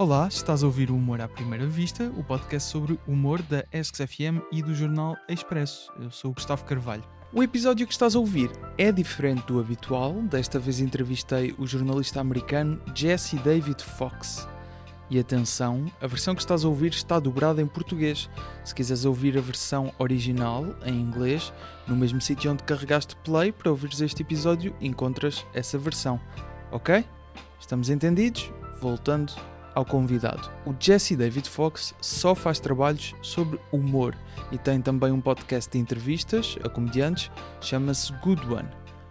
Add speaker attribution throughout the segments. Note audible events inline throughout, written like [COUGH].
Speaker 1: Olá, estás a ouvir o Humor à Primeira Vista, o podcast sobre humor da ESC-FM e do jornal Expresso. Eu sou o Gustavo Carvalho. O episódio que estás a ouvir é diferente do habitual. Desta vez entrevistei o jornalista americano Jesse David Fox. E atenção, a versão que estás a ouvir está dobrada em português. Se quiseres ouvir a versão original, em inglês, no mesmo sítio onde carregaste play para ouvires este episódio, encontras essa versão. Ok? Estamos entendidos? Voltando ao convidado. O Jesse David Fox só faz trabalhos sobre humor e tem também um podcast de entrevistas a comediantes, chama-se Good One.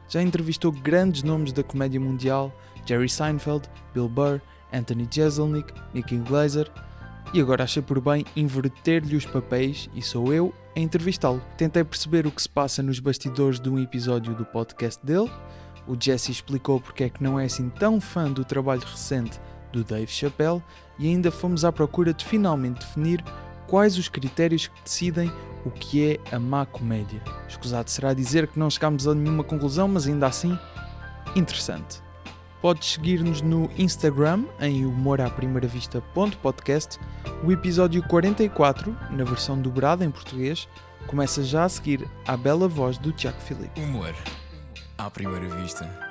Speaker 1: Já entrevistou grandes nomes da comédia mundial, Jerry Seinfeld, Bill Burr, Anthony Jeselnik, Nicky Glazer, e agora achei por bem inverter-lhe os papéis e sou eu a entrevistá-lo. Tentei perceber o que se passa nos bastidores de um episódio do podcast dele. O Jesse explicou porque é que não é assim tão fã do trabalho recente do Dave Chappelle e ainda fomos à procura de finalmente definir quais os critérios que decidem o que é a má comédia. Escusado será dizer que não chegámos a nenhuma conclusão, mas ainda assim, interessante. Podes seguir-nos no Instagram em humoraprimeiravista.podcast. O episódio 44, na versão dobrada em português, começa já a seguir à bela voz do Tiago Filipe.
Speaker 2: Humor à primeira vista.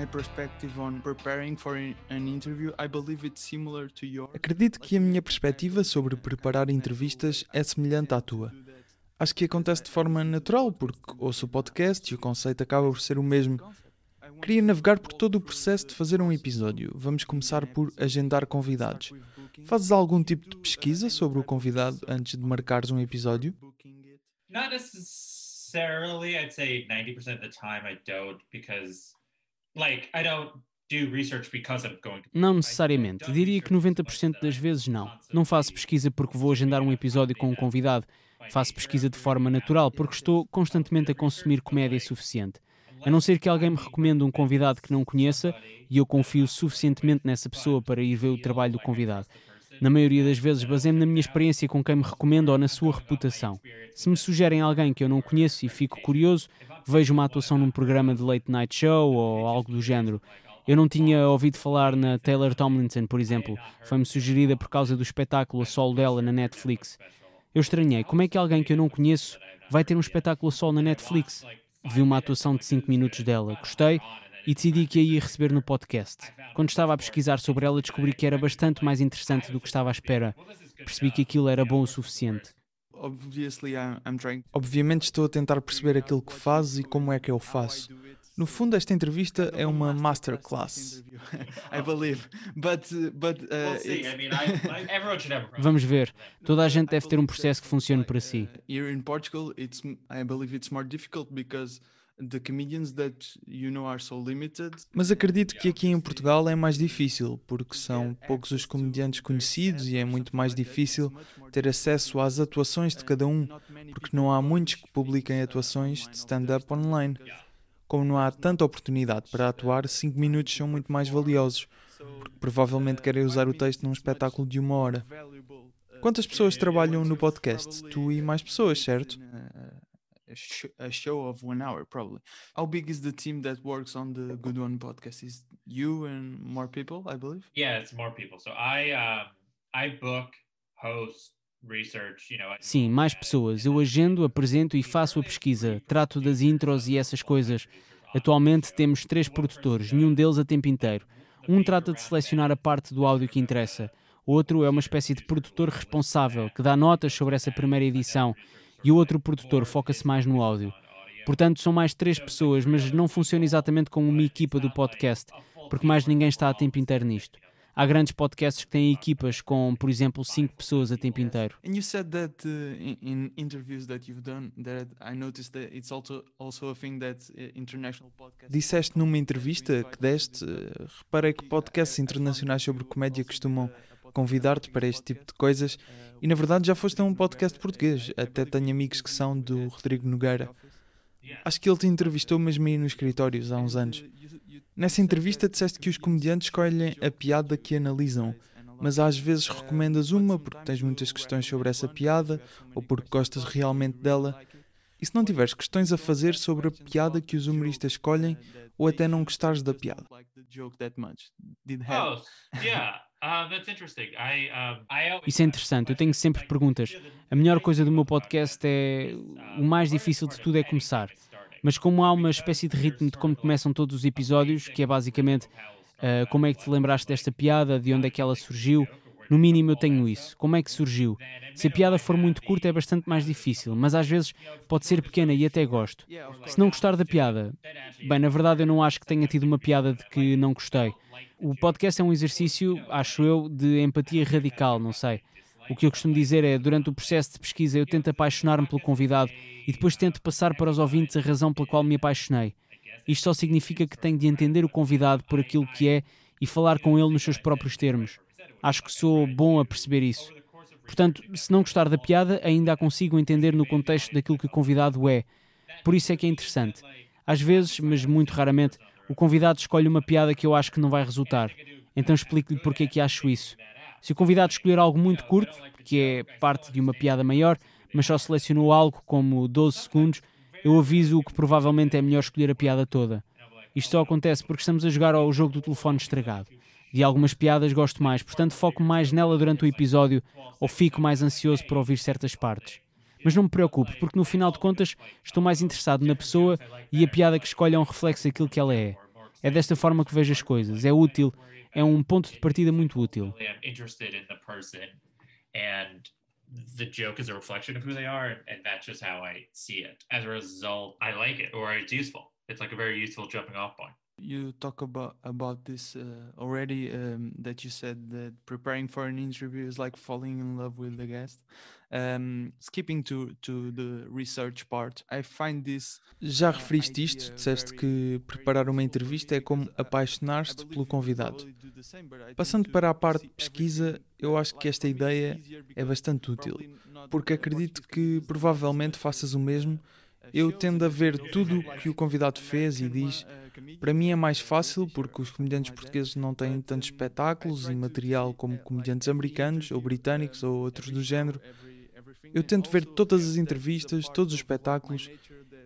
Speaker 1: My perspective on preparing for an interview, I believe it's similar to yours. Acredito que a minha perspectiva sobre preparar entrevistas é semelhante à tua. Acho que acontece de forma natural, porque ouço o podcast e o conceito acaba por ser o mesmo. Queria navegar por todo o processo de fazer um episódio. Vamos começar por agendar convidados. Fazes algum tipo de pesquisa sobre o convidado antes de marcares um episódio?
Speaker 3: Not necessarily. I'd say 90% of the time I don't because
Speaker 4: não necessariamente. Diria que 90% das vezes não. Não faço pesquisa porque vou agendar um episódio com um convidado. Faço pesquisa de forma natural porque estou constantemente a consumir comédia suficiente. A não ser que alguém me recomende um convidado que não conheça e eu confio suficientemente nessa pessoa para ir ver o trabalho do convidado. Na maioria das vezes, baseio-me na minha experiência com quem me recomenda ou na sua reputação. Se me sugerem alguém que eu não conheço e fico curioso, vejo uma atuação num programa de late night show ou algo do género. Eu não tinha ouvido falar na Taylor Tomlinson, por exemplo. Foi-me sugerida por causa do espetáculo a solo dela na Netflix. Eu estranhei, como é que alguém que eu não conheço vai ter um espetáculo a solo na Netflix? Vi uma atuação de 5 minutos dela, gostei e decidi que a ia receber no podcast. Quando estava a pesquisar sobre ela, descobri que era bastante mais interessante do que estava à espera. Percebi que aquilo era bom o suficiente.
Speaker 1: Obviamente estou a tentar perceber aquilo que fazes e como é que eu faço. No fundo, esta entrevista é uma masterclass. [LAUGHS]
Speaker 4: Vamos ver. Toda a gente deve ter um processo que funcione para si.
Speaker 1: Here in Portugal, it's I believe it's more difficult because mas acredito que aqui em Portugal é mais difícil, porque são poucos os comediantes conhecidos e é muito mais difícil ter acesso às atuações de cada um, porque não há muitos que publiquem atuações de stand-up online. Como não há tanta oportunidade para atuar, 5 minutos são muito mais valiosos, porque provavelmente querem usar o texto num espetáculo de uma hora. Quantas pessoas trabalham no podcast? Tu e mais pessoas, certo? A, sh a show of one hour probably. How big is the team that works on the Good One podcast? Is you and more people, I believe?
Speaker 3: Yeah, it's more people. So I uh, I book, host, research, you know.
Speaker 4: Sim, mais pessoas. Eu agendo, apresento e faço a pesquisa. Trato das intros e essas coisas. Atualmente temos três produtores, nenhum deles a tempo inteiro. Um trata de selecionar a parte do áudio que interessa. Outro é uma espécie de produtor responsável que dá notas sobre essa primeira edição e o outro produtor foca-se mais no áudio. Portanto, são mais três pessoas, mas não funciona exatamente como uma equipa do podcast, porque mais ninguém está a tempo inteiro nisto. Há grandes podcasts que têm equipas com, por exemplo, cinco pessoas a tempo inteiro.
Speaker 1: And you said that uh, in interviews that you've done that I noticed that it's also also a thing that uh, international podcasts. Disseste numa entrevista que deste, uh, reparei que podcasts internacionais sobre comédia costumam convidar-te para este tipo de coisas e na verdade já foste a um podcast português. Até tenho amigos que são do Rodrigo Nogueira. Acho que ele te entrevistou mesmo aí nos escritórios há uns anos. Nessa entrevista disseste que os comediantes escolhem a piada que analisam, mas às vezes recomendas uma porque tens muitas questões sobre essa piada ou porque gostas realmente dela.
Speaker 5: E se não tiveres questões a fazer sobre a piada que os humoristas escolhem ou até não gostares da piada?
Speaker 3: Oh, yeah. Uh, always-
Speaker 4: Isso é interessante, eu tenho sempre perguntas. A melhor coisa do meu podcast é. O mais difícil de tudo é começar. Mas como há uma espécie de ritmo de como começam todos os episódios, que é basicamente ah, como é que te lembraste desta piada, de onde é que ela surgiu, no mínimo eu tenho isso. Como é que surgiu? Se a piada for muito curta é bastante mais difícil, mas às vezes pode ser pequena e até gosto. Se não gostar da piada, bem, na verdade eu não acho que tenha tido uma piada de que não gostei. O podcast é um exercício, acho eu, de empatia radical, não sei. O que eu costumo dizer é, durante o processo de pesquisa, eu tento apaixonar-me pelo convidado e depois tento passar para os ouvintes a razão pela qual me apaixonei. Isto só significa que tenho de entender o convidado por aquilo que é e falar com ele nos seus próprios termos. Acho que sou bom a perceber isso. Portanto, se não gostar da piada, ainda a consigo entender no contexto daquilo que o convidado é. Por isso é que é interessante. Às vezes, mas muito raramente, o convidado escolhe uma piada que eu acho que não vai resultar. Então explico-lhe porque é que acho isso. Se o convidado escolher algo muito curto, que é parte de uma piada maior, mas só selecionou algo como 12 segundos, eu aviso-o que provavelmente é melhor escolher a piada toda. Isto só acontece porque estamos a jogar ao jogo do telefone estragado. De algumas piadas gosto mais, portanto foco mais nela durante o episódio ou fico mais ansioso por ouvir certas partes. Mas não me preocupe, porque no final de contas estou mais interessado na pessoa e a piada que escolhe é um reflexo daquilo que ela é. É desta forma que vejo as coisas. É útil, é um ponto de partida muito útil.
Speaker 3: The joke is a reflection of who they are, and that's just how I see it. As a result, I like it, or it's useful. It's like a very useful jumping off point.
Speaker 5: You talk about about this uh, already. Um, that you said that preparing for an interview is like falling in love with the guest. Um, skipping to to the research part, I find this. Já referiste isto? Disseste que preparar uma entrevista é como apaixonar-te pelo convidado. Passando para a parte de pesquisa, eu acho que esta ideia é bastante útil, porque acredito que provavelmente faças o mesmo. Eu tendo a ver tudo o que o convidado fez e diz. Para mim é mais fácil porque os comediantes portugueses não têm tantos espetáculos e material como comediantes americanos ou britânicos ou outros do género. Eu tento ver todas as entrevistas, todos os espetáculos,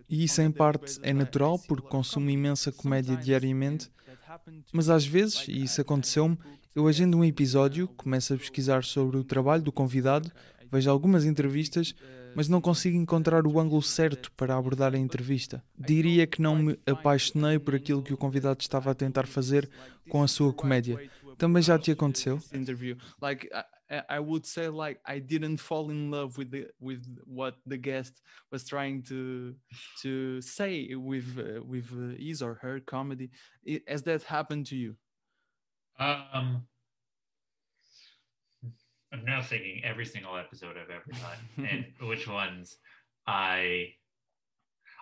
Speaker 5: e isso em parte é natural porque consumo imensa comédia diariamente, mas às vezes, e isso aconteceu-me, eu agendo um episódio, começo a pesquisar sobre o trabalho do convidado, vejo algumas entrevistas, mas não consigo encontrar o ângulo certo para abordar a entrevista. Diria que não me apaixonei por aquilo que o convidado estava a tentar fazer com a sua comédia. Também já te aconteceu? Interview. Like I, would say like I didn't fall in love with the with what the guest was trying to to say with uh, with uh, his or her comedy. Has that happened to you?
Speaker 3: Um, I'm now thinking every single episode I've ever done [LAUGHS] and which ones I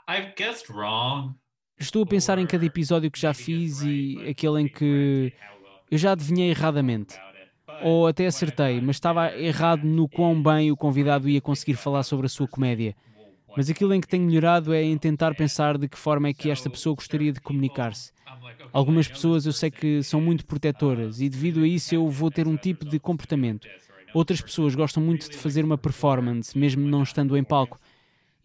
Speaker 3: I've guessed wrong.
Speaker 4: Estou a pensar em cada episódio que já fiz e aquele em que eu já adivinhei erradamente. Ou até acertei, mas estava errado no quão bem o convidado ia conseguir falar sobre a sua comédia. Mas aquilo em que tenho melhorado é em tentar pensar de que forma é que esta pessoa gostaria de comunicar-se. Algumas pessoas eu sei que são muito protetoras e devido a isso eu vou ter um tipo de comportamento. Outras pessoas gostam muito de fazer uma performance, mesmo não estando em palco.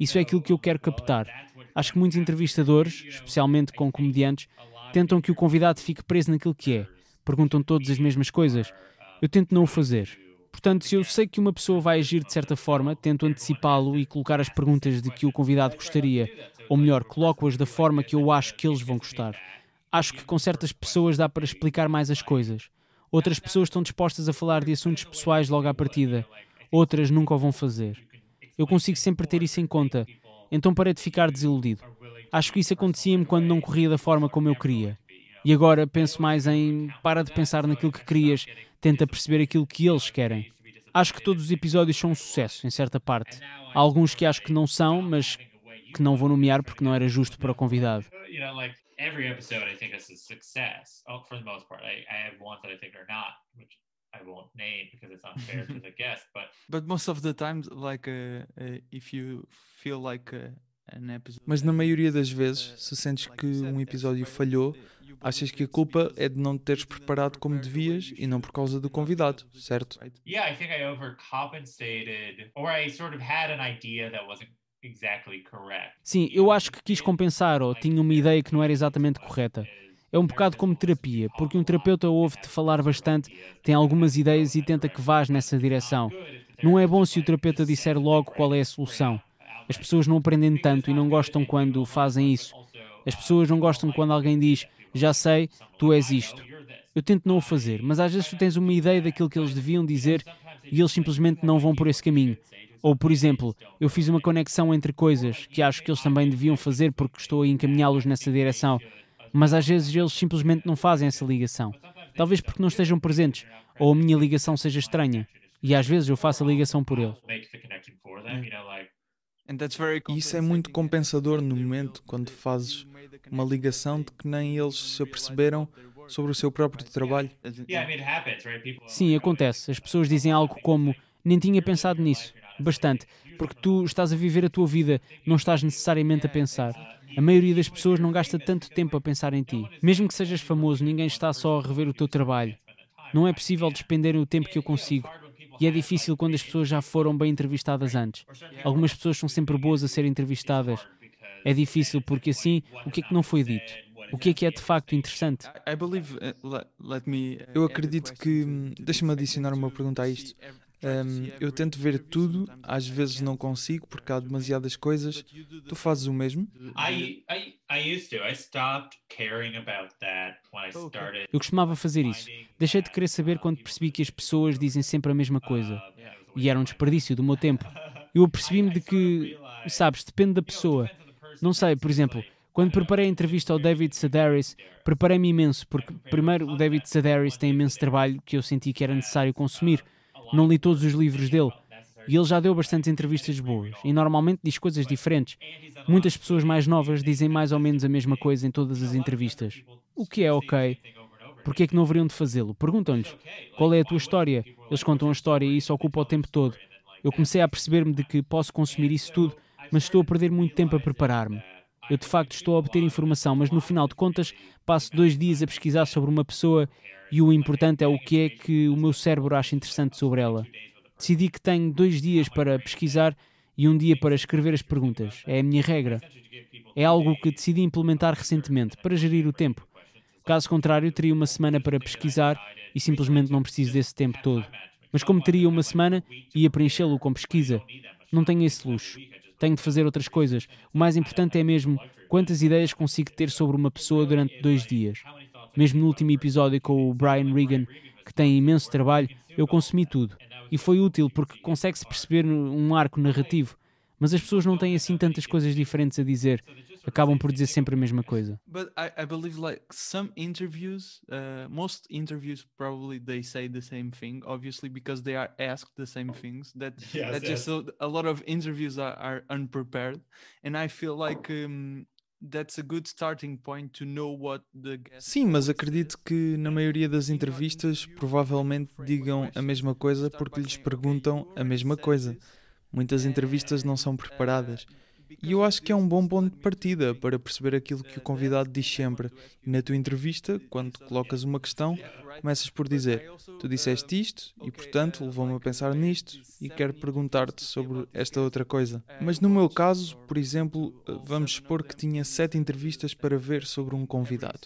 Speaker 4: Isso é aquilo que eu quero captar. Acho que muitos entrevistadores, especialmente com comediantes, tentam que o convidado fique preso naquilo que é. Perguntam todas as mesmas coisas. Eu tento não o fazer. Portanto, se eu sei que uma pessoa vai agir de certa forma, tento antecipá-lo e colocar as perguntas de que o convidado gostaria. Ou melhor, coloco-as da forma que eu acho que eles vão gostar. Acho que com certas pessoas dá para explicar mais as coisas. Outras pessoas estão dispostas a falar de assuntos pessoais logo à partida. Outras nunca o vão fazer. Eu consigo sempre ter isso em conta. Então parei de ficar desiludido. Acho que isso acontecia-me quando não corria da forma como eu queria. E agora penso mais em para de pensar naquilo que querias, tenta perceber aquilo que eles querem. Acho que todos os episódios são um sucesso, em certa parte. Há alguns que acho que não são, mas que não vou nomear porque não era justo para o convidado.
Speaker 3: Every episode I think is a success. Oh, for the most part. I, I have ones that I think are not, which I won't name because it's unfair to the [LAUGHS] guest, but
Speaker 5: But most of the times, like, uh, uh, if you feel like uh, an episode. Mas na maioria das vezes, se sentes que um episódio falhou, achas que a culpa é de não te teres preparado como devias e não por causa do convidado, certo?
Speaker 3: yeah, I think I overcompensated or I sort of had an idea that wasn't
Speaker 4: Sim, eu acho que quis compensar ou tinha uma ideia que não era exatamente correta. É um bocado como terapia, porque um terapeuta ouve-te falar bastante, tem algumas ideias e tenta que vás nessa direção. Não é bom se o terapeuta disser logo qual é a solução. As pessoas não aprendem tanto e não gostam quando fazem isso. As pessoas não gostam quando alguém diz: Já sei, tu és isto. Eu tento não o fazer, mas às vezes tu tens [LAUGHS] uma ideia daquilo que eles deviam dizer e eles simplesmente não vão por esse caminho. Ou, por exemplo, eu fiz uma conexão entre coisas que acho que eles também deviam fazer porque estou a encaminhá-los nessa direção, mas às vezes eles simplesmente não fazem essa ligação. Talvez porque não estejam presentes, ou a minha ligação seja estranha. E às vezes eu faço a ligação por eles.
Speaker 5: E isso é muito compensador no momento quando fazes uma ligação de que nem eles se aperceberam sobre o seu próprio trabalho.
Speaker 4: Sim, acontece. As pessoas dizem algo como: Nem tinha pensado nisso. Bastante. Porque tu estás a viver a tua vida, não estás necessariamente a pensar. A maioria das pessoas não gasta tanto tempo a pensar em ti. Mesmo que sejas famoso, ninguém está só a rever o teu trabalho. Não é possível despenderem o tempo que eu consigo. E é difícil quando as pessoas já foram bem entrevistadas antes. Algumas pessoas são sempre boas a ser entrevistadas. É difícil porque assim, o que é que não foi dito? O que é que é de facto interessante?
Speaker 5: Uh, eu acredito que. Hum, deixa-me adicionar uma pergunta a isto. Um, eu tento ver tudo, às vezes não consigo porque há demasiadas coisas. Tu fazes o mesmo?
Speaker 4: Eu costumava fazer isso. Deixei de querer saber quando percebi que as pessoas dizem sempre a mesma coisa. E era um desperdício do meu tempo. [LAUGHS] Eu apercebi-me de que, sabes, depende da pessoa. Não sei, por exemplo, quando preparei a entrevista ao David Sedaris, preparei-me imenso, porque primeiro o David Sedaris tem imenso trabalho que eu senti que era necessário consumir. Não li todos os livros dele. E ele já deu bastantes entrevistas boas. E normalmente diz coisas diferentes. Muitas pessoas mais novas dizem mais ou menos a mesma coisa em todas as entrevistas. O que é ok. Porquê é que não haveriam de fazê-lo? Perguntam-lhes qual é a tua história. Eles contam a história e isso ocupa o tempo todo. Eu comecei a perceber-me de que posso consumir isso tudo, mas estou a perder muito tempo a preparar-me. Eu de facto estou a obter informação, mas no final de contas passo dois dias a pesquisar sobre uma pessoa e o importante é o que é que o meu cérebro acha interessante sobre ela. Decidi que tenho dois dias para pesquisar e um dia para escrever as perguntas. É a minha regra. É algo que decidi implementar recentemente para gerir o tempo. Caso contrário, teria uma semana para pesquisar e simplesmente não preciso desse tempo todo. Mas como teria uma semana, ia preenchê-lo com pesquisa. Não tenho esse luxo. Tenho de fazer outras coisas. O mais importante é mesmo quantas ideias consigo ter sobre uma pessoa durante dois dias. Mesmo no último episódio com o Brian Regan, que tem imenso trabalho, eu consumi tudo. E foi útil porque consegue-se perceber um arco narrativo. Mas as pessoas não têm assim tantas coisas diferentes a dizer. Acabam por dizer sempre a mesma coisa.
Speaker 5: But I, I believe like some interviews, uh, most interviews probably they say the same thing, obviously because they are asked the same things. That yes, that yes. just a, a, lot of interviews are, are unprepared, and I feel like um, Sim, mas acredito que na maioria das entrevistas provavelmente digam a mesma coisa porque lhes perguntam a mesma coisa. Muitas entrevistas não são preparadas. E eu acho que é um bom ponto de partida para perceber aquilo que o convidado diz sempre. E na tua entrevista, quando colocas uma questão, começas por dizer: Tu disseste isto e, portanto, levou-me a pensar nisto e quero perguntar-te sobre esta outra coisa. Mas no meu caso, por exemplo, vamos supor que tinha sete entrevistas para ver sobre um convidado.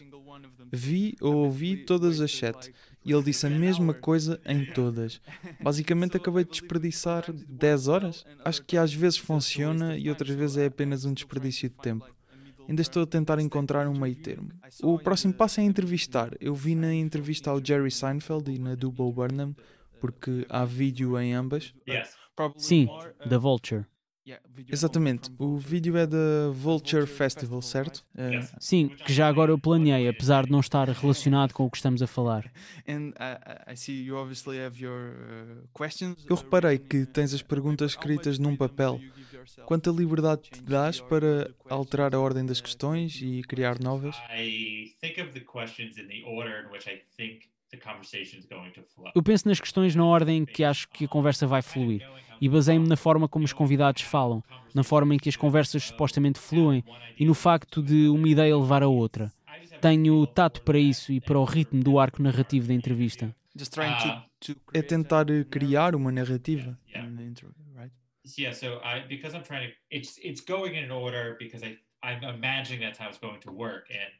Speaker 5: Vi ou ouvi todas as sete e ele disse a mesma coisa em todas. Basicamente acabei de desperdiçar 10 horas. Acho que às vezes funciona e outras vezes é apenas um desperdício de tempo. Ainda estou a tentar encontrar um meio termo. O próximo passo é entrevistar. Eu vi na entrevista ao Jerry Seinfeld e na do Bo Burnham, porque há vídeo em ambas.
Speaker 4: Sim, da Vulture.
Speaker 5: Exatamente. O vídeo é da Vulture Festival, certo?
Speaker 4: Uh, Sim, que já agora eu planeei, apesar de não estar relacionado com o que estamos a falar. [LAUGHS]
Speaker 5: Eu reparei que tens as perguntas escritas num papel. Quanta liberdade te dás para alterar a ordem das questões e criar novas?
Speaker 4: Eu penso nas questões na ordem que acho que a conversa vai fluir e baseio-me na forma como os convidados falam, na forma em que as conversas supostamente fluem e no facto de uma ideia levar a outra. Tenho tato para isso e para o ritmo do arco narrativo da entrevista.
Speaker 5: É tentar criar uma narrativa.
Speaker 3: yeah, so I because I'm trying to it's it's going in order because I I'm imagining that's how it's going to work and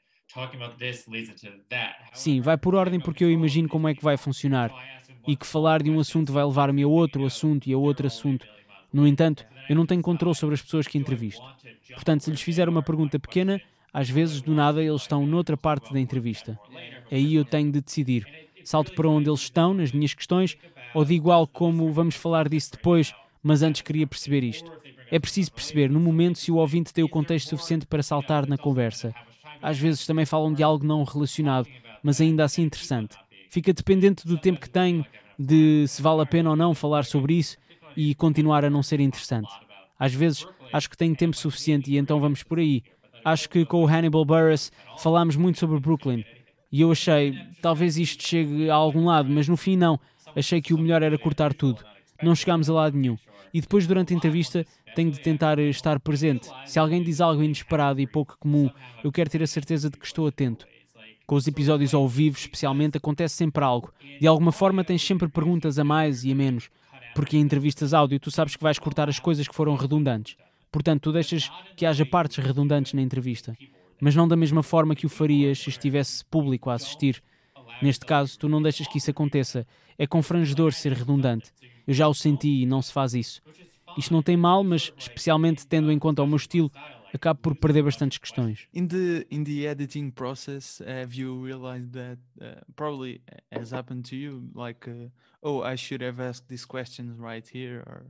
Speaker 4: Sim, vai por ordem porque eu imagino como é que vai funcionar e que falar de um assunto vai levar-me a outro assunto e a outro assunto. No entanto, eu não tenho controle sobre as pessoas que entrevisto. Portanto, se lhes fizer uma pergunta pequena, às vezes do nada eles estão noutra parte da entrevista. Aí eu tenho de decidir. Salto para onde eles estão nas minhas questões ou digo algo como vamos falar disso depois, mas antes queria perceber isto. É preciso perceber no momento se o ouvinte tem o contexto suficiente para saltar na conversa. Às vezes também falam de algo não relacionado, mas ainda assim interessante. Fica dependente do tempo que tenho, de se vale a pena ou não falar sobre isso e continuar a não ser interessante. Às vezes acho que tenho tempo suficiente e então vamos por aí. Acho que com o Hannibal Buress falámos muito sobre Brooklyn e eu achei, talvez isto chegue a algum lado, mas no fim não. Achei que o melhor era cortar tudo. Não chegámos a lado nenhum. E depois, durante a entrevista, tenho de tentar estar presente. Se alguém diz algo inesperado e pouco comum, eu quero ter a certeza de que estou atento. Com os episódios ao vivo, especialmente, acontece sempre algo. De alguma forma, tens sempre perguntas a mais e a menos. Porque em entrevistas áudio, tu sabes que vais cortar as coisas que foram redundantes. Portanto, tu deixas que haja partes redundantes na entrevista. Mas não da mesma forma que o farias se estivesse público a assistir. Neste caso, tu não deixas que isso aconteça. É confrangedor ser redundante. Eu já o senti e não se faz isso. Isto não tem mal, mas especialmente tendo em conta o meu estilo, acabo por perder bastantes questões.
Speaker 5: In the in the editing process, have you realized that uh, probably has happened to you, like, uh, oh, I should have asked these questions right here, or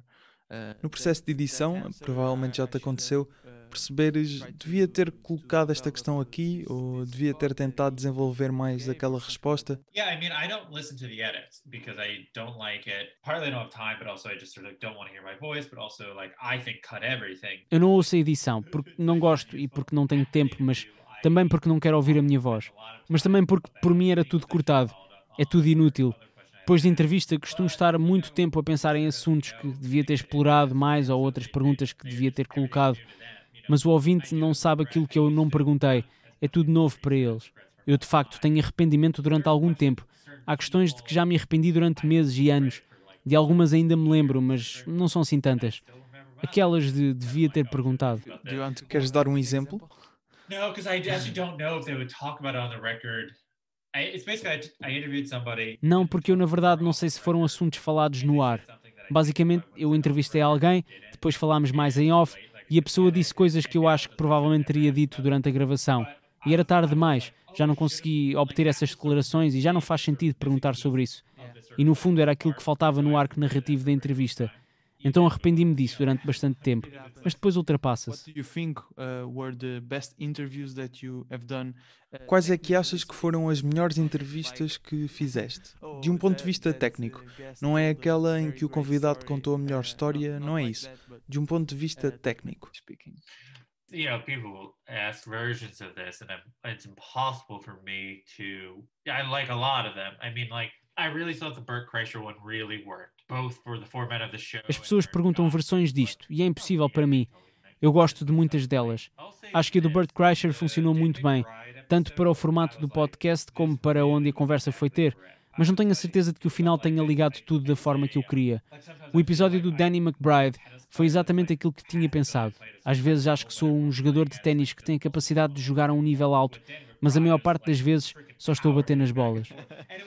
Speaker 5: uh, no processo de edição, provavelmente já te aconteceu perceberes devia ter colocado esta questão aqui ou devia ter tentado desenvolver mais aquela resposta?
Speaker 3: Yeah, I mean, I don't listen to the edits because I don't like it. Partly I don't have time, but also I just sort of don't want to hear my voice, but also like I think cut everything.
Speaker 4: Eu não ouço a edição porque não gosto e porque não tenho tempo, mas também porque não quero ouvir a minha voz. Mas também porque por mim era tudo cortado. É tudo inútil. Depois de entrevista, costumo estar muito tempo a pensar em assuntos que devia ter explorado mais ou outras perguntas que devia ter colocado mas o ouvinte não sabe aquilo que eu não perguntei. É tudo novo para eles. Eu, de facto, tenho arrependimento durante algum tempo. Há questões de que já me arrependi durante meses e anos. De algumas ainda me lembro, mas não são assim tantas. Aquelas de devia ter perguntado.
Speaker 5: Queres dar um exemplo?
Speaker 3: No, because I actually don't know if they would talk about it on the record.
Speaker 4: Não, porque eu na verdade não sei se foram assuntos falados no ar. Basicamente, eu entrevistei alguém, depois falámos mais em off e a pessoa disse coisas que eu acho que provavelmente teria dito durante a gravação. E era tarde demais, já não consegui obter essas declarações e já não faz sentido perguntar sobre isso. E no fundo era aquilo que faltava no arco narrativo da entrevista. Então arrependi-me disso durante bastante tempo, mas depois ultrapassa-se.
Speaker 5: Quais é que achas que foram as melhores entrevistas que fizeste? De um ponto de vista técnico, não é aquela em que o convidado contou a melhor história, não é isso. De um ponto de vista técnico.
Speaker 3: you know, people ask versions of this, and I'm, it's impossible for me to. I like a lot of them. I mean, like, I really thought the Burt Kreischer one really worked.
Speaker 4: As pessoas perguntam versões disto e é impossível para mim. Eu gosto de muitas delas. Acho que a do Burt Kreischer funcionou muito bem, tanto para o formato do podcast como para onde a conversa foi ter. Mas não tenho a certeza de que o final tenha ligado tudo da forma que eu queria. O episódio do Danny McBride foi exatamente aquilo que tinha pensado. Às vezes acho que sou um jogador de ténis que tem a capacidade de jogar a um nível alto, mas a maior parte das vezes só estou a bater nas bolas.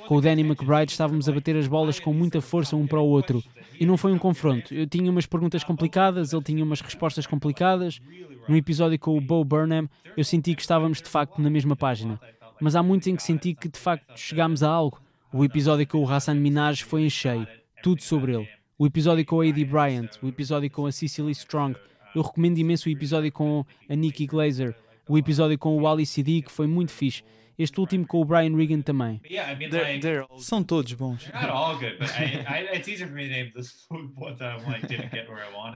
Speaker 4: Com o Danny McBride estávamos a bater as bolas com muita força um para o outro. E não foi um confronto. Eu tinha umas perguntas complicadas, ele tinha umas respostas complicadas. No episódio com o Bo Burnham, eu senti que estávamos de facto na mesma página. Mas há muitos em que senti que de facto chegámos a algo. O episódio com o Hassan Minaj foi em cheio. Tudo sobre ele. O episódio com a A.D. Bryant, o episódio com a Cecily Strong. Eu recomendo imenso o episódio com a Nikki Glazer o episódio com o Ali Sidi, que foi muito fixe. Este último com o Brian Regan também. [LAUGHS]
Speaker 5: são todos bons.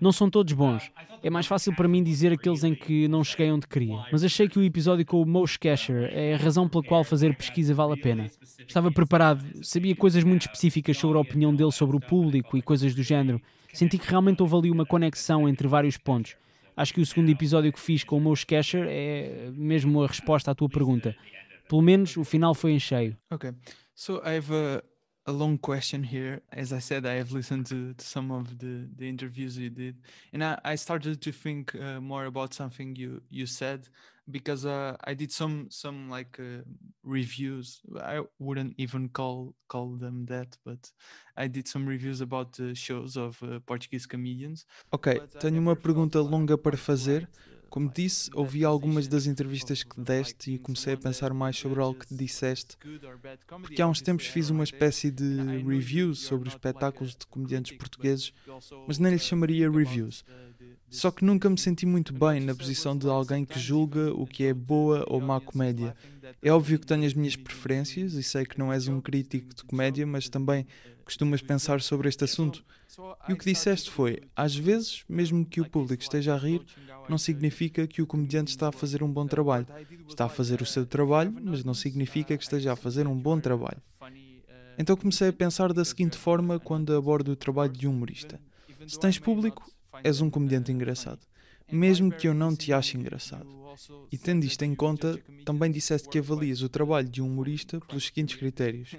Speaker 4: Não são todos bons. É mais fácil para mim dizer aqueles em que não cheguei onde queria. Mas achei que o episódio com o Mosh Casher é a razão pela qual fazer pesquisa vale a pena. Estava preparado, sabia coisas muito específicas sobre a opinião dele sobre o público e coisas do género. Senti que realmente houve ali uma conexão entre vários pontos. Acho que o segundo episódio que fiz com o meu Sketcher é mesmo a resposta à tua pergunta. Pelo menos o final foi em cheio.
Speaker 5: Ok. So I have a, a long question here. As I said, I have listened to, to some of the, the interviews you did, and I, I started to think uh, more about something you you said because uh, I did some some like uh, reviews. I wouldn't even call call them that, but I did some reviews about the shows of uh, Portuguese comedians. Ok, tenho uma pergunta longa para fazer. Como disse, ouvi algumas das entrevistas que deste e comecei a pensar mais sobre algo que disseste, porque há uns tempos fiz uma espécie de reviews sobre os espetáculos de comediantes portugueses, mas nem lhes chamaria reviews. Só que nunca me senti muito bem na posição de alguém que julga o que é boa ou má comédia. É óbvio que tenho as minhas preferências e sei que não és um crítico de comédia, mas também costumas pensar sobre este assunto. E o que disseste foi: às vezes, mesmo que o público esteja a rir, não significa que o comediante está a fazer um bom trabalho. Está a fazer o seu trabalho, mas não significa que esteja a fazer um bom trabalho. Então comecei a pensar da seguinte forma quando abordo o trabalho de um humorista: se tens público, és um comediante engraçado, mesmo que eu não te ache engraçado. E tendo isto em conta, também disseste que avalias o trabalho de um humorista pelos seguintes critérios: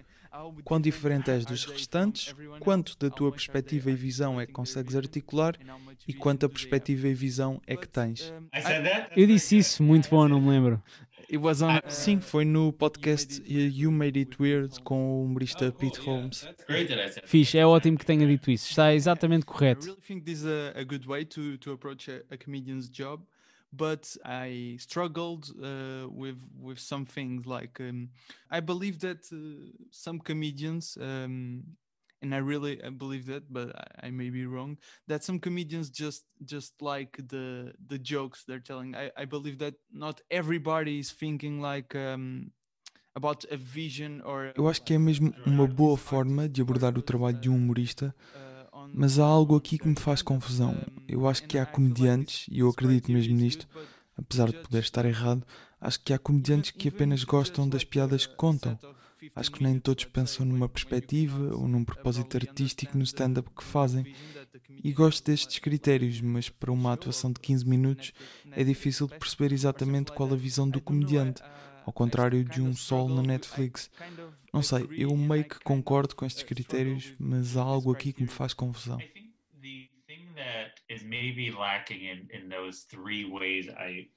Speaker 5: quão diferente és dos restantes, quanto da tua perspectiva e visão é que consegues articular e quanta perspectiva e visão é que tens.
Speaker 4: Eu disse isso, muito bom, não me lembro.
Speaker 5: It was on, sim, foi no podcast You Made It Weird com o humorista Pete Holmes.
Speaker 4: Fixe, é ótimo que tenha dito isso. Está exatamente correto.
Speaker 5: I really think this is a, a good way to, to approach a, a comedian's job. But I struggled uh, with with some things like um, I believe that uh, some comedians um, and I really I believe that, but I, I, may be wrong. That some comedians just just like the the jokes they're telling. I, I believe that not everybody is thinking like um, about a vision or. Eu acho que é mesmo uma boa forma de abordar o trabalho de um humorista. Mas há algo aqui que me faz confusão. Eu acho que há comediantes, e eu acredito mesmo nisto, apesar de poder estar errado, acho que há comediantes que apenas gostam das piadas que contam. Acho que nem todos pensam numa perspectiva ou num propósito artístico no stand-up que fazem. E gosto destes critérios, mas para uma atuação de 15 minutos é difícil de perceber exatamente qual a visão do comediante, ao contrário de um solo na Netflix. Não sei, eu meio que concordo com estes critérios, mas há algo aqui que me faz confusão. is maybe lacking in, in those three ways I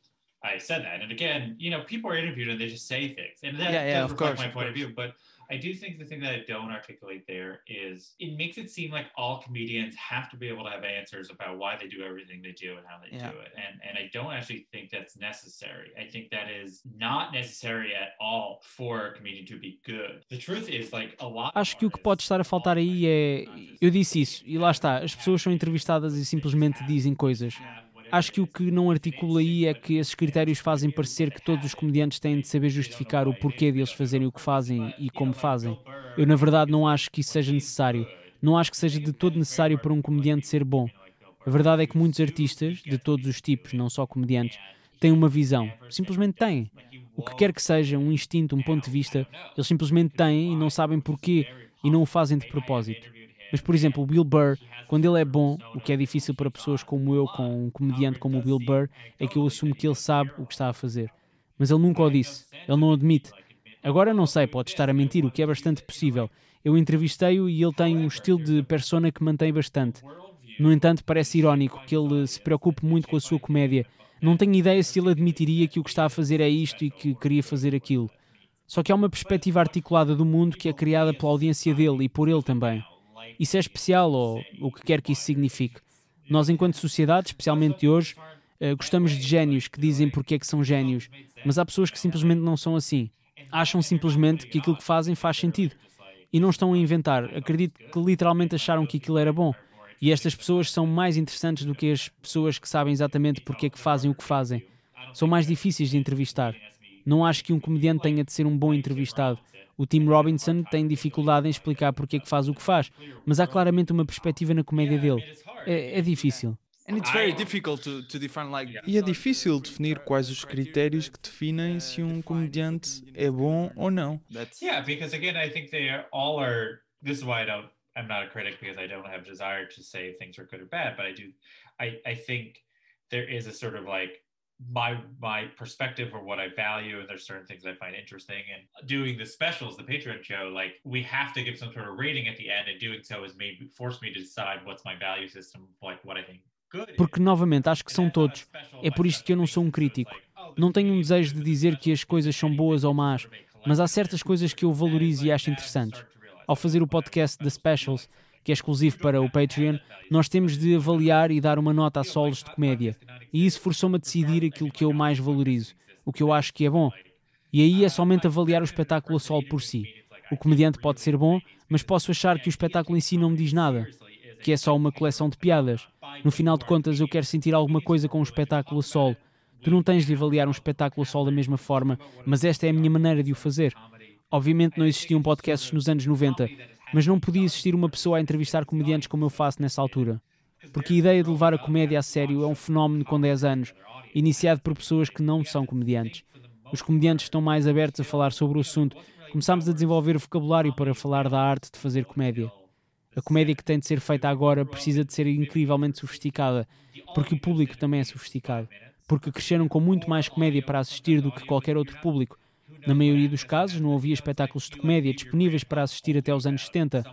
Speaker 5: I said that. And again, you know, people are interviewed and they just say things, and that yeah, yeah, does reflect course, my point of view. But I do think the thing that I don't articulate there is it makes it seem like all comedians have to be able to have answers about why they do everything they do and how they yeah. do it. And and I don't actually think that's necessary. I think that is not necessary at all for a comedian to be good. The truth is like a lot Acho que o que pode estar a faltar aí é eu disse isso e lá está, as pessoas são entrevistadas e simplesmente dizem coisas. Acho que o que não articula aí é que esses critérios fazem parecer que todos os comediantes têm de saber justificar o porquê deles fazerem o que fazem e como fazem. Eu, na verdade, não acho que isso seja necessário. Não acho que seja de todo necessário para um comediante ser bom. A verdade é que muitos artistas, de todos os tipos, não só comediantes, têm uma visão. Simplesmente têm. O que quer que seja, um instinto, um ponto de vista, eles simplesmente têm e não sabem porquê e não o fazem de propósito. Mas, por exemplo, o Bill Burr, quando ele é bom, o que é difícil para pessoas como eu, com um comediante como o Bill Burr, é que eu assumo que ele sabe o que está a fazer. Mas ele nunca o disse, ele não admite. Agora não sei, pode estar a mentir, o que é bastante possível. Eu entrevistei-o e ele tem um estilo de persona que mantém bastante. No entanto, parece irónico que ele se preocupe muito com a sua comédia. Não tenho ideia se ele admitiria que o que está a fazer é isto e que queria fazer aquilo. Só que há uma perspectiva articulada do mundo que é criada pela audiência dele e por ele também. Isso é especial ou o que quer que isso signifique. Nós, enquanto sociedade, especialmente hoje, uh, gostamos de génios que dizem porque é que são génios, mas há pessoas que simplesmente não são assim. Acham simplesmente que aquilo que fazem faz sentido e não estão a inventar. Acredito que literalmente acharam que aquilo era bom. E estas pessoas são mais interessantes do que as pessoas que sabem exatamente porque é que fazem o que fazem. São mais difíceis de entrevistar. Não acho que um comediante tenha de ser um bom entrevistado. O Tim Robinson tem dificuldade em explicar porque é que faz o que faz, mas há claramente uma perspectiva na comédia dele. É, é difícil. E é difícil definir quais os critérios que definem se um comediante é bom ou não.
Speaker 3: Yeah, because again, I think they all are. This is why I don't. I'm not a critic because I don't have desire to say things are good or bad, but I do. I I think there is a sort of like my my perspective or what I value, and there's certain things I find interesting. And doing the specials, the Patreon show, like we have to give some sort of rating at the end, and doing so has made forced me to decide what's my value system, like what I think
Speaker 4: Porque, novamente, acho que são todos. É por isto que eu não sou um crítico. Não tenho um desejo de dizer que as coisas são boas ou más, mas há certas coisas que eu valorizo e acho interessantes. Ao fazer o podcast The Specials, que é exclusivo para o Patreon, nós temos de avaliar e dar uma nota a solos de comédia. E isso forçou-me a decidir aquilo que eu mais valorizo, o que eu acho que é bom. E aí é somente avaliar o espetáculo a solo por si. O comediante pode ser bom, mas posso achar que o espetáculo em si não me diz nada, que é só uma coleção de piadas. No final de contas, eu quero sentir alguma coisa com um espetáculo a solo. Tu não tens de avaliar um espetáculo a solo da mesma forma, mas esta é a minha maneira de o fazer. Obviamente não existiam podcasts nos anos 90, mas não podia existir uma pessoa a entrevistar comediantes como eu faço nessa altura. Porque a ideia de levar a comédia a sério é um fenómeno com 10 anos, iniciado por pessoas que não são comediantes. Os comediantes estão mais abertos a falar sobre o assunto. Começámos a desenvolver vocabulário para falar da arte de fazer comédia. A comédia que tem de ser feita agora precisa de ser incrivelmente sofisticada, porque o público também é sofisticado. Porque cresceram com muito mais comédia para assistir do que qualquer outro público. Na maioria dos casos, não havia espetáculos de comédia disponíveis para assistir até os anos 70.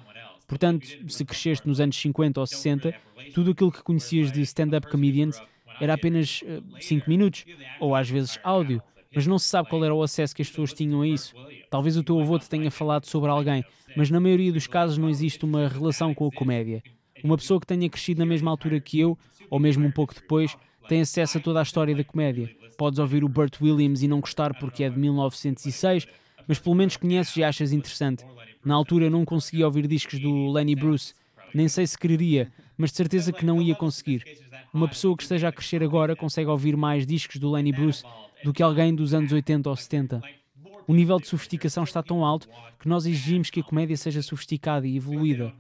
Speaker 4: Portanto, se cresceste nos anos 50 ou 60, tudo aquilo que conhecias de stand-up comedians era apenas 5 uh, minutos, ou às vezes áudio, mas não se sabe qual era o acesso que as pessoas tinham a isso. Talvez o teu avô te tenha falado sobre alguém, mas na maioria dos casos não existe uma relação com a comédia. Uma pessoa que tenha crescido na mesma altura que eu, ou mesmo um pouco depois, tem acesso a toda a história da comédia. Podes ouvir o Burt Williams e não gostar porque é de 1906, mas pelo menos conheces e achas interessante. Na altura eu não conseguia ouvir discos do Lenny Bruce, nem sei se quereria, mas de certeza que não ia conseguir. Uma pessoa que esteja a crescer agora consegue ouvir mais discos do Lenny Bruce do que alguém dos anos 80 ou 70. O nível de sofisticação está tão alto que nós exigimos que a comédia seja sofisticada e evoluída.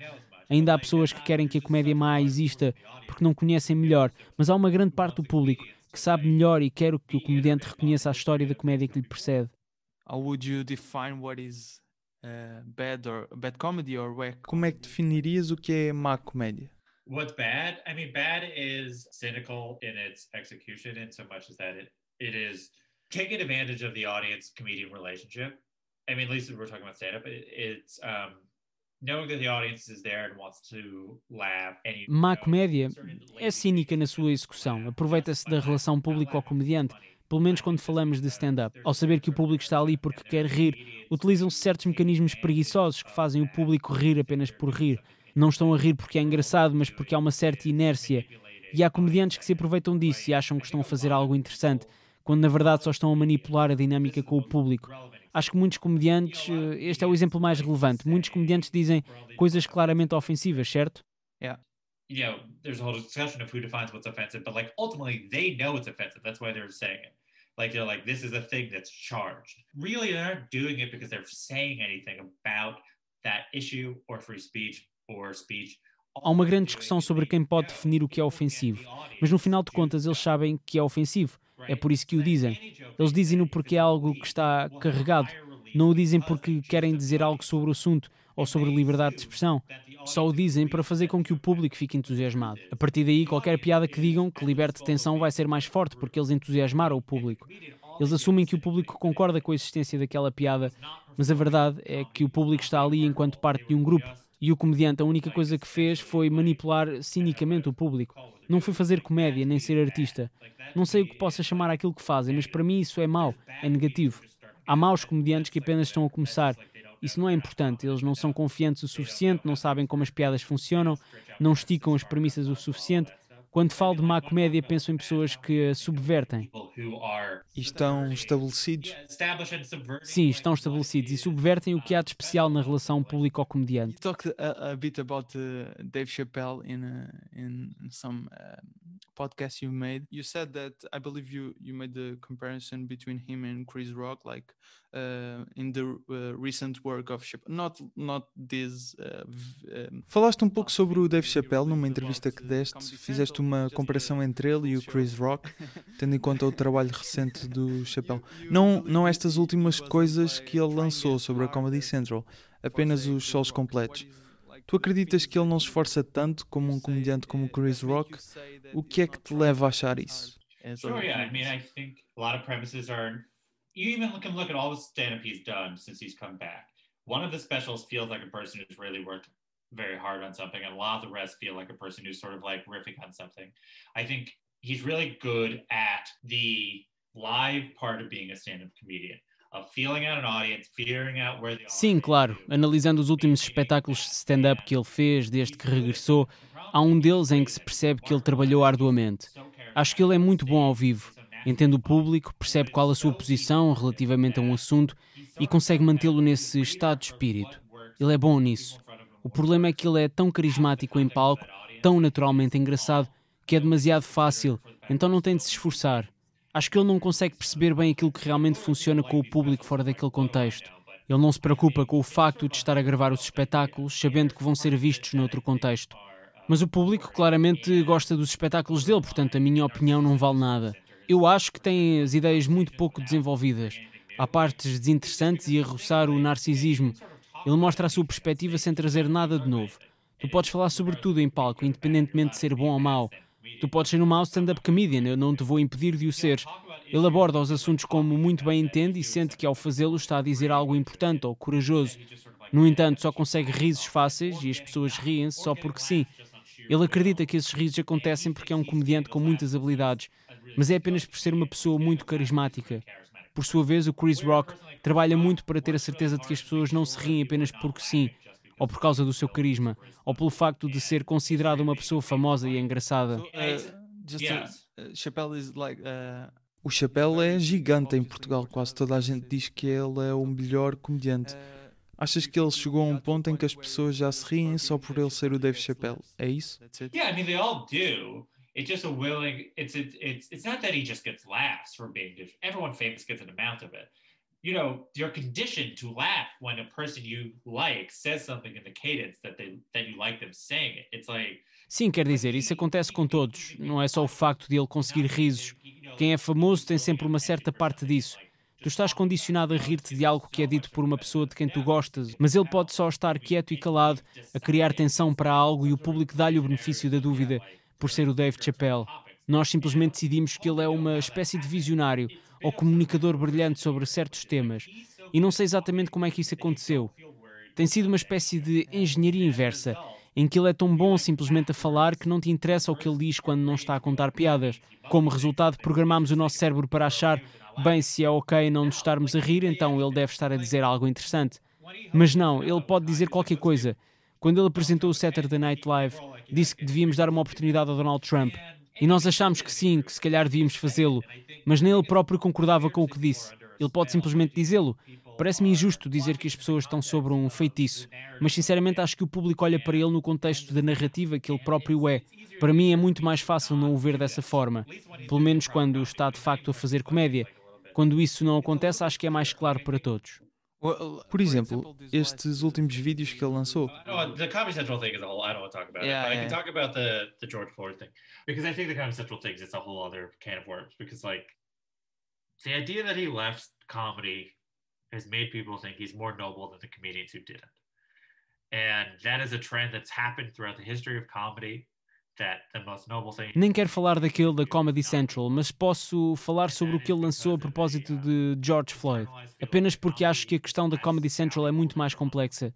Speaker 4: Ainda há pessoas que querem que a comédia má exista porque não conhecem melhor, mas há uma grande parte do público que sabe melhor e quer que o comediante reconheça a história da comédia que lhe precede.
Speaker 5: How would you define what is uh, bad or bad comedy or wack? Como é que definirias o que é má comédia?
Speaker 3: What's bad? I mean, bad is cynical in its execution in so much as that it, it is taking advantage of the audience comedian relationship. I mean, at least we're talking about stand up, it, it's um,
Speaker 4: Má comédia é cínica na sua execução, aproveita-se da relação público ao comediante. Pelo menos quando falamos de stand-up. Ao saber que o público está ali porque quer rir, utilizam-se certos mecanismos preguiçosos que fazem o público rir apenas por rir. Não estão a rir porque é engraçado, mas porque há uma certa inércia. E há comediantes que se aproveitam disso e acham que estão a fazer algo interessante quando na verdade só estão a manipular a dinâmica com o público. Acho que muitos comediantes, eh, este é o exemplo mais relevante, muitos comediantes dizem coisas claramente ofensivas, certo?
Speaker 3: Yeah. You know, there's a whole discussion of who defines what's offensive, but like ultimately they know it's offensive. That's why they're saying it. Like they're like, this is a thing that's charged. Really, they're not doing it because they're saying anything about that issue or free speech or speech.
Speaker 4: Há uma grande discussão sobre quem pode definir o que é ofensivo, mas no final de contas eles sabem que é ofensivo. É por isso que o dizem. Eles dizem-no porque é algo que está carregado. Não o dizem porque querem dizer algo sobre o assunto ou sobre liberdade de expressão. Só o dizem para fazer com que o público fique entusiasmado. A partir daí, qualquer piada que digam que liberte tensão vai ser mais forte porque eles entusiasmaram o público. Eles assumem que o público concorda com a existência daquela piada, mas a verdade é que o público está ali enquanto parte de um grupo. E o comediante, a única coisa que fez foi manipular cinicamente o público. Não foi fazer comédia, nem ser artista. Não sei o que possa chamar aquilo que fazem, mas para mim isso é mau, é negativo. Há maus comediantes que apenas estão a começar. Isso não é importante. Eles não são confiantes o suficiente, não sabem como as piadas funcionam, não esticam as premissas o suficiente. Quando falo de má comédia, penso em pessoas que a subvertem.
Speaker 5: E estão estabelecidos?
Speaker 4: Sim, estão estabelecidos e subvertem o que há de especial na relação público-comediante.
Speaker 5: Talked a, a, bit about uh, Dave Chappelle in, uh, in some uh, podcast you made. You said that I believe you, you made the comparison between him and Chris Rock, like uh, in the uh, recent work of Chappelle. Not, not this. Uh, um... Falaste um pouco sobre o Dave Chappelle numa entrevista que deste. Fizeste uma comparação entre ele e o Chris Rock, [LAUGHS] tendo em conta o trabalho recente do [LAUGHS] Chappelle. Não, não estas últimas coisas que ele lançou sobre a Comedy Central, apenas os shows completos. Tu acreditas que ele não se esforça tanto como um comediante como o Chris Rock? O que é que te leva a achar isso?
Speaker 3: Sure, yeah. I mean, I think a lot of premises are. You even can look at all the stand up he's done since he's come back. One of the specials feels like a person who's really worked very hard on something, and a lot of the rest feel like a person who's sort of like riffing on something. I think he's really good at the live part of being a stand up comedian.
Speaker 4: Sim, claro. Analisando os últimos espetáculos de stand-up que ele fez desde que regressou, há um deles em que se percebe que ele trabalhou arduamente. Acho que ele é muito bom ao vivo. Entende o público, percebe qual a sua posição relativamente a um assunto e consegue mantê-lo nesse estado de espírito. Ele é bom nisso. O problema é que ele é tão carismático em palco, tão naturalmente engraçado, que é demasiado fácil, então não tem de se esforçar. Acho que ele não consegue perceber bem aquilo que realmente funciona com o público fora daquele contexto. Ele não se preocupa com o facto de estar a gravar os espetáculos sabendo que vão ser vistos noutro contexto. Mas o público claramente gosta dos espetáculos dele, portanto a minha opinião não vale nada. Eu acho que tem as ideias muito pouco desenvolvidas. Há partes desinteressantes e a roçar o narcisismo. Ele mostra a sua perspectiva sem trazer nada de novo. Tu podes falar sobre tudo em palco, independentemente de ser bom ou mau. Tu podes ser um mau stand-up comedian, eu não te vou impedir de o ser. Ele aborda os assuntos como muito bem entende e sente que ao fazê-lo está a dizer algo importante ou corajoso. No entanto, só consegue risos fáceis e as pessoas riem-se só porque sim. Ele acredita que esses risos acontecem porque é um comediante com muitas habilidades, mas é apenas por ser uma pessoa muito carismática. Por sua vez, o Chris Rock trabalha muito para ter a certeza de que as pessoas não se riem apenas porque sim, ou por causa do seu carisma, ou pelo facto de ser considerado uma pessoa famosa e engraçada.
Speaker 5: Uh, like, uh... O Chapéu é gigante em Portugal, quase toda a gente diz que ele é o melhor comediante. Achas que ele chegou a um ponto em que as pessoas já se riem só por ele ser o Dave Chappelle? É isso?
Speaker 3: Yeah, I mean they all do. It's just a willing. It's it's it's, it's not that he just gets laughs for being. Everyone famous gets an amount of it. You know you're conditioned to laugh when a person you like says something in the cadence that they that you like them saying it. It's like
Speaker 4: Sim, quer dizer, isso acontece com todos. Não é só o facto de ele conseguir risos. Quem é famoso tem sempre uma certa parte disso. Tu estás condicionado a rir-te de algo que é dito por uma pessoa de quem tu gostas, mas ele pode só estar quieto e calado, a criar tensão para algo e o público dá-lhe o benefício da dúvida por ser o Dave Chappelle. Nós simplesmente decidimos que ele é uma espécie de visionário, ou comunicador brilhante sobre certos temas. E não sei exatamente como é que isso aconteceu. Tem sido uma espécie de engenharia inversa, em que ele é tão bom simplesmente a falar que não te interessa o que ele diz quando não está a contar piadas. Como resultado, programamos o nosso cérebro para achar, bem, se é ok não nos estarmos a rir, então ele deve estar a dizer algo interessante. Mas não, ele pode dizer qualquer coisa. Quando ele apresentou o Saturday Night Live, disse que devíamos dar uma oportunidade a Donald Trump. E nós achámos que sim, que se calhar devíamos fazê-lo, mas nem ele próprio concordava com o que disse. Ele pode simplesmente dizê-lo. Parece-me injusto dizer que as pessoas estão sobre um feitiço, mas sinceramente acho que o público olha para ele no contexto da narrativa que ele próprio é. Para mim é muito mais fácil não o ver dessa forma, pelo menos quando está de facto a fazer comédia. Quando isso não acontece, acho que é mais claro para todos.
Speaker 5: Por exemplo, estes últimos vídeos que ele lançou.
Speaker 3: No, uh, the Comedy Central thing is a whole. I don't want to talk about yeah, it, but yeah. I can talk about the the George Floyd thing because I think the Comedy Central thing is a whole other can of worms. Because like the idea that he left comedy has made people think he's more noble than the comedians who didn't, and that is a trend that's happened throughout the history of comedy.
Speaker 4: Nem quero falar daquele da Comedy Central, mas posso falar sobre o que ele lançou a propósito de George Floyd, apenas porque acho que a questão da Comedy Central é muito mais complexa.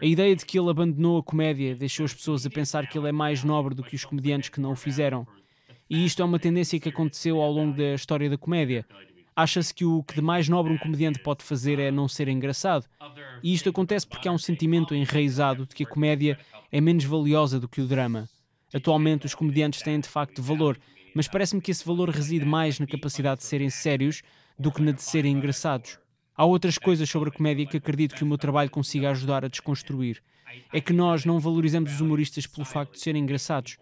Speaker 4: A ideia de que ele abandonou a comédia deixou as pessoas a pensar que ele é mais nobre do que os comediantes que não o fizeram. E isto é uma tendência que aconteceu ao longo da história da comédia. Acha-se que o que de mais nobre um comediante pode fazer é não ser engraçado. E isto acontece porque há um sentimento enraizado de que a comédia é menos valiosa do que o drama. Atualmente, os comediantes têm de facto valor, mas parece-me que esse valor reside mais na capacidade de serem sérios do que na de serem engraçados. Há outras coisas sobre a comédia que acredito que o meu trabalho consiga ajudar a desconstruir. É que nós não valorizamos os humoristas pelo facto de serem engraçados.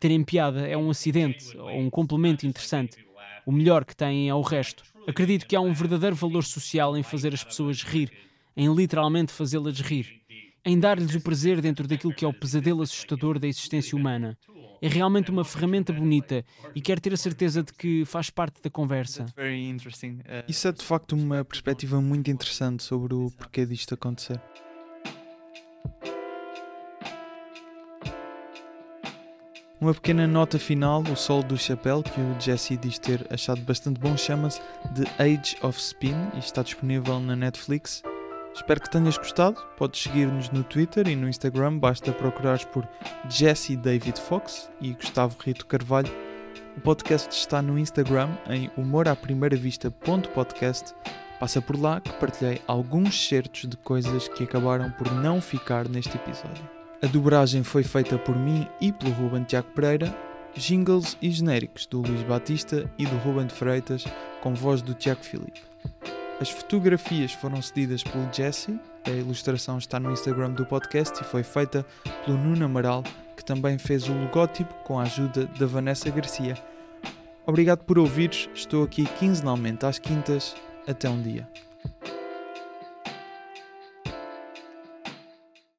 Speaker 4: Terem piada é um acidente ou um complemento interessante. O melhor que têm é o resto. Acredito que há um verdadeiro valor social em fazer as pessoas rir, em literalmente fazê-las rir em dar-lhes o prazer dentro daquilo que é o pesadelo assustador da existência humana. É realmente uma ferramenta bonita e quero ter a certeza de que faz parte da conversa.
Speaker 5: Uh, Isso é de facto uma perspectiva muito interessante sobre o porquê disto acontecer.
Speaker 1: Uma pequena nota final: o solo do chapéu, que o Jesse diz ter achado bastante bom, chama-se The Age of Spin e está disponível na Netflix. Espero que tenhas gostado. Podes seguir-nos no Twitter e no Instagram, basta procurares por Jesse David Fox e Gustavo Rito Carvalho. O podcast está no Instagram em humoraprimeiravista.podcast. Passa por lá que partilhei alguns certos de coisas que acabaram por não ficar neste episódio. A dobragem foi feita por mim e pelo Ruben Tiago Pereira, jingles e genéricos do Luís Batista e do Ruben Freitas, com voz do Tiago Filipe. As fotografias foram cedidas pelo Jesse, a ilustração está no Instagram do podcast e foi feita pelo Nuno Amaral, que também fez o logótipo com a ajuda da Vanessa Garcia. Obrigado por ouvires, estou aqui quinzenalmente às quintas. Até um dia.